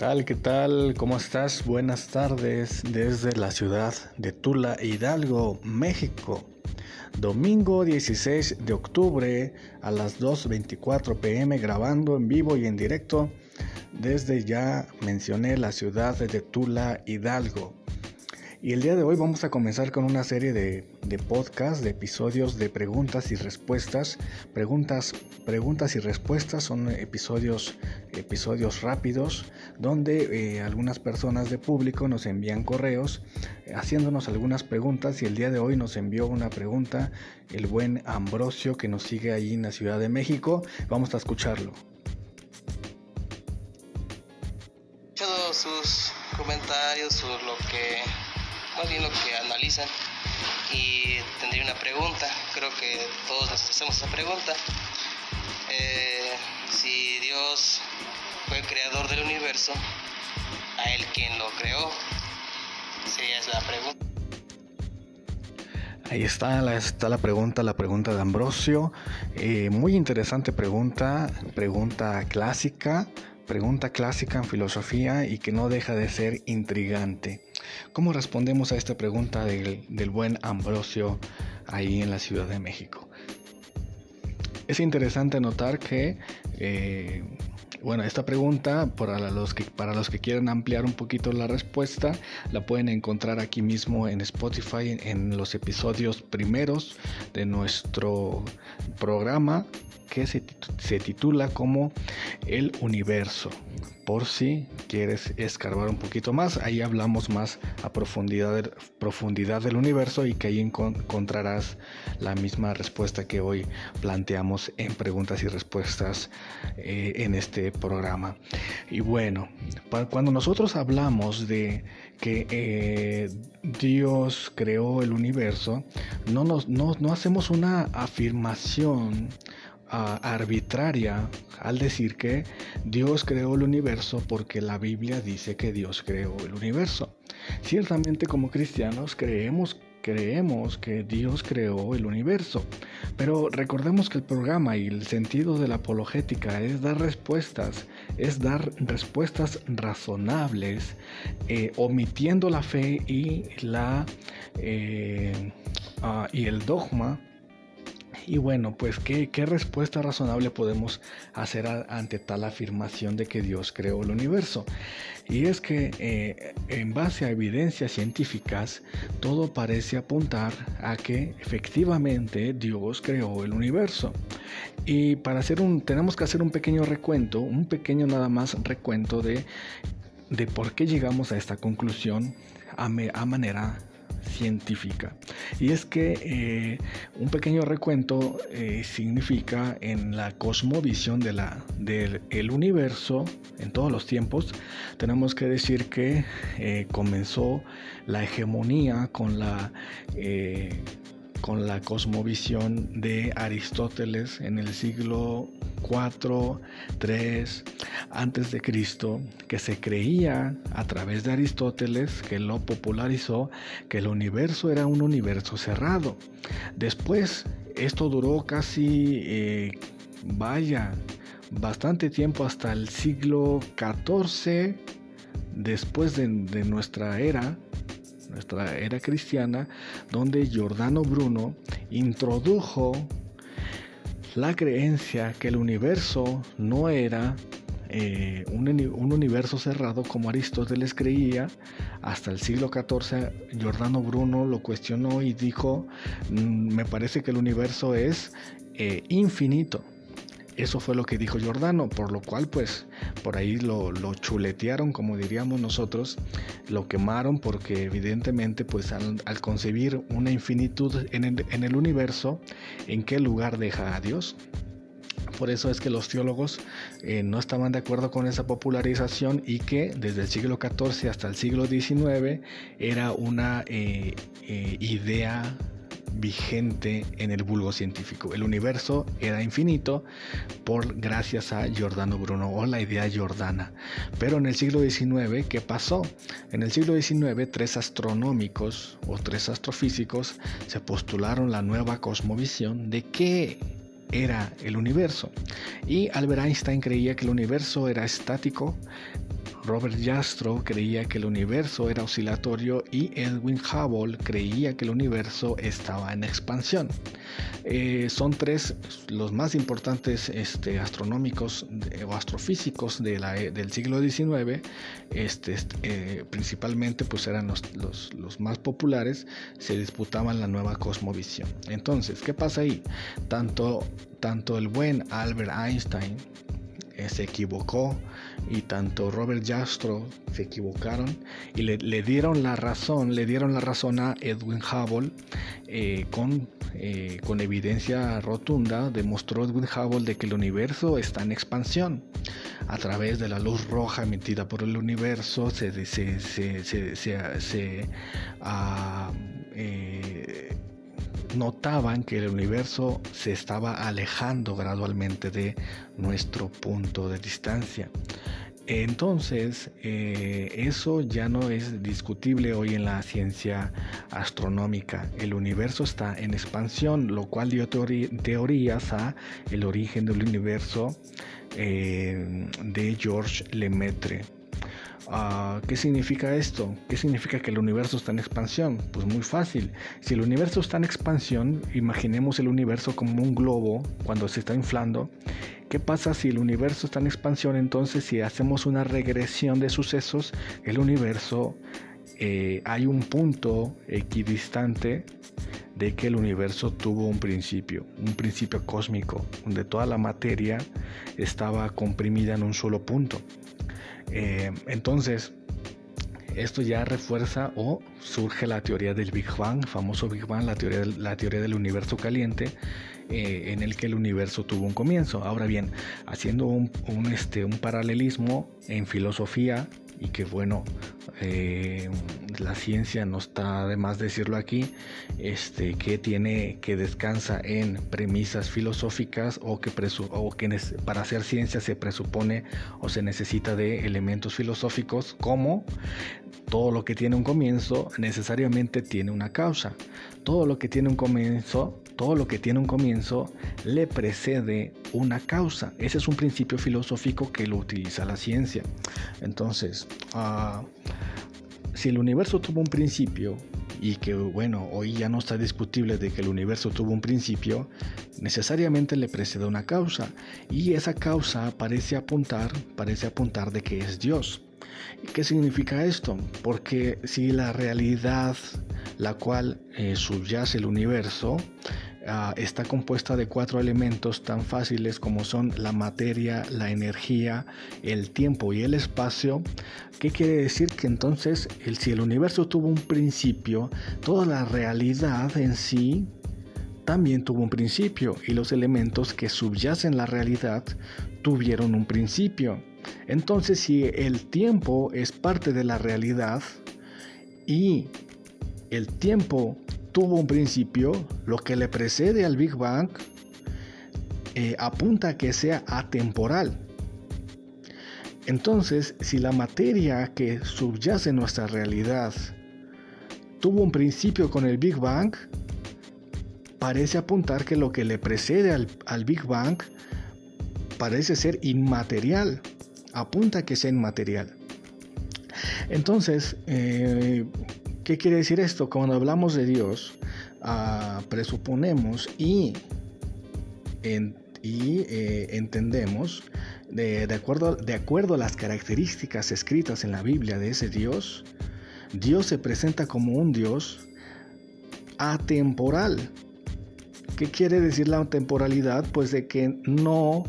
tal? ¿Qué tal? ¿Cómo estás? Buenas tardes desde la ciudad de Tula, Hidalgo, México. Domingo 16 de octubre a las 2.24 pm grabando en vivo y en directo desde ya mencioné la ciudad de Tula, Hidalgo. Y el día de hoy vamos a comenzar con una serie de, de podcasts, de episodios de preguntas y respuestas. Preguntas, preguntas y respuestas son episodios, episodios rápidos donde eh, algunas personas de público nos envían correos eh, haciéndonos algunas preguntas y el día de hoy nos envió una pregunta el buen Ambrosio que nos sigue ahí en la Ciudad de México. Vamos a escucharlo. Todos sus comentarios o lo que más bien lo que analizan y tendría una pregunta, creo que todos nos hacemos esa pregunta. Eh, si Dios fue el creador del universo, a él quien lo creó, sería esa la pregunta. Ahí está la, está la pregunta, la pregunta de Ambrosio. Eh, muy interesante pregunta, pregunta clásica, pregunta clásica en filosofía y que no deja de ser intrigante. ¿Cómo respondemos a esta pregunta del, del buen Ambrosio ahí en la Ciudad de México? Es interesante notar que, eh, bueno, esta pregunta, para los, que, para los que quieran ampliar un poquito la respuesta, la pueden encontrar aquí mismo en Spotify, en los episodios primeros de nuestro programa que se, titula como El Universo. Por si quieres escarbar un poquito más, ahí hablamos más a profundidad, profundidad del universo y que ahí encontrarás la misma respuesta que hoy planteamos en preguntas y respuestas eh, en este programa. Y bueno, cuando nosotros hablamos de que eh, Dios creó el universo, no, nos, no, no hacemos una afirmación arbitraria al decir que Dios creó el universo porque la Biblia dice que Dios creó el universo. Ciertamente como cristianos creemos creemos que Dios creó el universo, pero recordemos que el programa y el sentido de la apologética es dar respuestas, es dar respuestas razonables, eh, omitiendo la fe y la eh, ah, y el dogma y bueno, pues ¿qué, respuesta razonable podemos hacer ante tal afirmación de que Dios creó el universo? Y es que eh, en base a evidencias científicas, todo parece apuntar a que efectivamente Dios creó el universo. Y para hacer un, tenemos que hacer un pequeño recuento, un pequeño nada más recuento de, de por qué llegamos a esta conclusión a, a manera científica. Y es que eh, un pequeño recuento eh, significa en la cosmovisión de la, del universo en todos los tiempos, tenemos que decir que eh, comenzó la hegemonía con la con la cosmovisión de Aristóteles en el siglo 4, 3 antes de Cristo, que se creía a través de Aristóteles, que lo popularizó, que el universo era un universo cerrado. Después, esto duró casi, eh, vaya, bastante tiempo hasta el siglo 14 después de nuestra era, nuestra era cristiana, donde Giordano Bruno introdujo la creencia que el universo no era eh, un, universo cerrado como Aristóteles creía. Hasta el siglo XIV, Giordano Bruno lo cuestionó y dijo, mm, me parece que el universo es eh, infinito. Eso fue lo que dijo Giordano, por lo cual pues por ahí lo, chuletearon, como diríamos nosotros, lo quemaron porque evidentemente pues al, concebir una infinitud en el, universo, ¿en qué lugar deja a Dios? Por eso es que los teólogos eh, no estaban de acuerdo con esa popularización y que desde el siglo XIV hasta el siglo XIX era una eh, eh, idea vigente en el vulgo científico. El universo era infinito por gracias a Giordano Bruno o la idea jordana. Pero en el siglo XIX, ¿qué pasó? En el siglo XIX, tres astronómicos o tres astrofísicos se postularon la nueva cosmovisión de qué era el universo. Y Albert Einstein creía que el universo era estático Robert Jastrow creía que el universo era oscilatorio y Edwin Hubble creía que el universo estaba en expansión. Eh, son tres los más importantes este, astronómicos o astrofísicos de la, e, del siglo XIX, este, eh, principalmente pues eran los, los, los, más populares, se disputaban la nueva cosmovisión. Entonces, ¿qué pasa ahí? Tanto, tanto el buen Albert Einstein eh, se equivocó y tanto Robert Jastrow se equivocaron y le, dieron la razón, le dieron la razón a Edwin Hubble eh, con, eh, con evidencia rotunda, demostró Edwin Hubble de que el universo está en expansión. A través de la luz roja emitida por el universo se, se, se, se ah, notaban que el universo se estaba alejando gradualmente de nuestro punto de distancia. Entonces, eh, eso ya no es discutible hoy en la ciencia astronómica. El universo está en expansión, lo cual dio teorías a el origen del universo eh, de Georges Lemaitre. Ah, ¿Qué significa esto? ¿Qué significa que el universo está en expansión? Pues muy fácil. Si el universo está en expansión, imaginemos el universo como un globo cuando se está inflando. ¿Qué pasa si el universo está en expansión? Entonces, si hacemos una regresión de sucesos, el universo, eh, hay un punto equidistante de que el universo tuvo un principio, un principio cósmico, donde toda la materia estaba comprimida en un solo punto. Eh, entonces, esto ya refuerza o surge la teoría del Big Bang, famoso Big Bang, la teoría, la teoría del universo caliente, eh, en el que el universo tuvo un comienzo. Ahora bien, haciendo un, este, un paralelismo en filosofía, y que bueno, eh, la ciencia no está de más decirlo aquí, este, que tiene, que descansa en premisas filosóficas o que, o que para hacer ciencia se presupone o se necesita de elementos filosóficos como todo lo que tiene un comienzo necesariamente tiene una causa. Todo lo que tiene un comienzo todo lo que tiene un comienzo le precede una causa. Ese es un principio filosófico que lo utiliza la ciencia. Entonces, ah, si el universo tuvo un principio y que bueno, hoy ya no está discutible de que el universo tuvo un principio, necesariamente le precede una causa y esa causa parece apuntar, parece apuntar de que es Dios. ¿Y qué significa esto? Porque si la realidad la cual eh, subyace el universo Ah, está compuesta de cuatro elementos tan fáciles como son la materia, la energía, el tiempo y el espacio. ¿Qué quiere decir? Que entonces el, si el universo tuvo un principio, toda la realidad en sí también tuvo un principio y los elementos que subyacen la realidad tuvieron un principio. Entonces si el tiempo es parte de la realidad y el tiempo tuvo un principio, lo que le precede al Big Bang eh, apunta a que sea atemporal. Entonces, si la materia que subyace en nuestra realidad tuvo un principio con el Big Bang, parece apuntar que lo que le precede al, Big Bang parece ser inmaterial, apunta a que sea inmaterial. Entonces, eh, ¿Qué quiere decir esto? Cuando hablamos de Dios, ah, presuponemos y, eh, entendemos, de, acuerdo, a las características escritas en la Biblia de ese Dios, Dios se presenta como un Dios atemporal. ¿Qué quiere decir la temporalidad? Pues de que no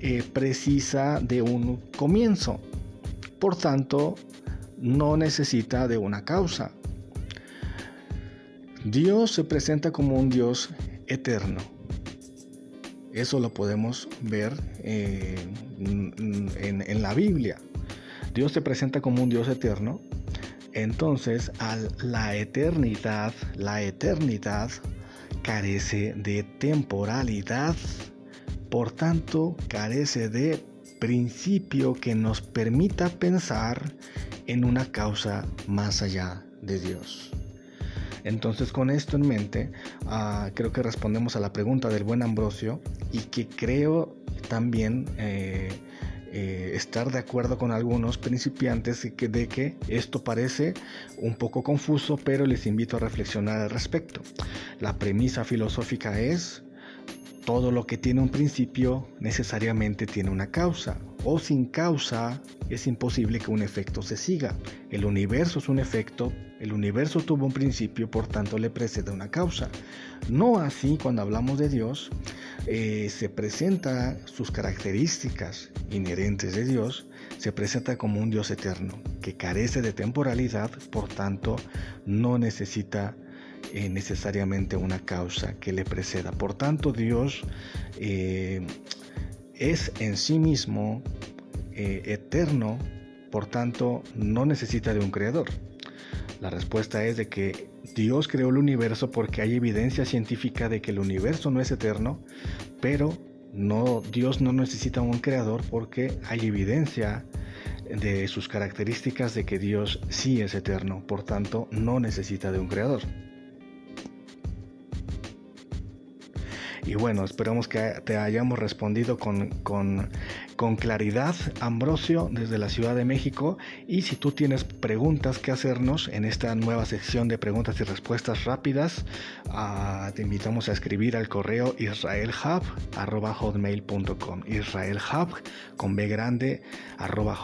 eh, precisa de un comienzo. Por tanto, no necesita de una causa. Dios se presenta como un Dios eterno. Eso lo podemos ver eh, en, la Biblia. Dios se presenta como un Dios eterno. Entonces, a la eternidad, la eternidad carece de temporalidad. Por tanto, carece de principio que nos permita pensar en una causa más allá de Dios. Entonces con esto en mente, ah, creo que respondemos a la pregunta del buen Ambrosio y que creo también eh, eh, estar de acuerdo con algunos principiantes de que, de que esto parece un poco confuso, pero les invito a reflexionar al respecto. La premisa filosófica es todo lo que tiene un principio necesariamente tiene una causa, o sin causa es imposible que un efecto se siga. El universo es un efecto, el universo tuvo un principio, por tanto le precede una causa. No así cuando hablamos de Dios, eh, se presenta sus características inherentes de Dios, se presenta como un Dios eterno, que carece de temporalidad, por tanto no necesita eh, necesariamente una causa que le preceda. Por tanto, Dios eh, es en sí mismo eh, eterno, por tanto, no necesita de un creador. La respuesta es de que Dios creó el universo porque hay evidencia científica de que el universo no es eterno, pero no, Dios no necesita un creador porque hay evidencia de sus características de que Dios sí es eterno, por tanto no necesita de un creador. Y bueno, esperamos que te hayamos respondido con, con, claridad, Ambrosio, desde la Ciudad de México. Y si tú tienes preguntas que hacernos en esta nueva sección de preguntas y respuestas rápidas, uh, te invitamos a escribir al correo israelhub.hotmail.com. Israelhub con B grande arroba.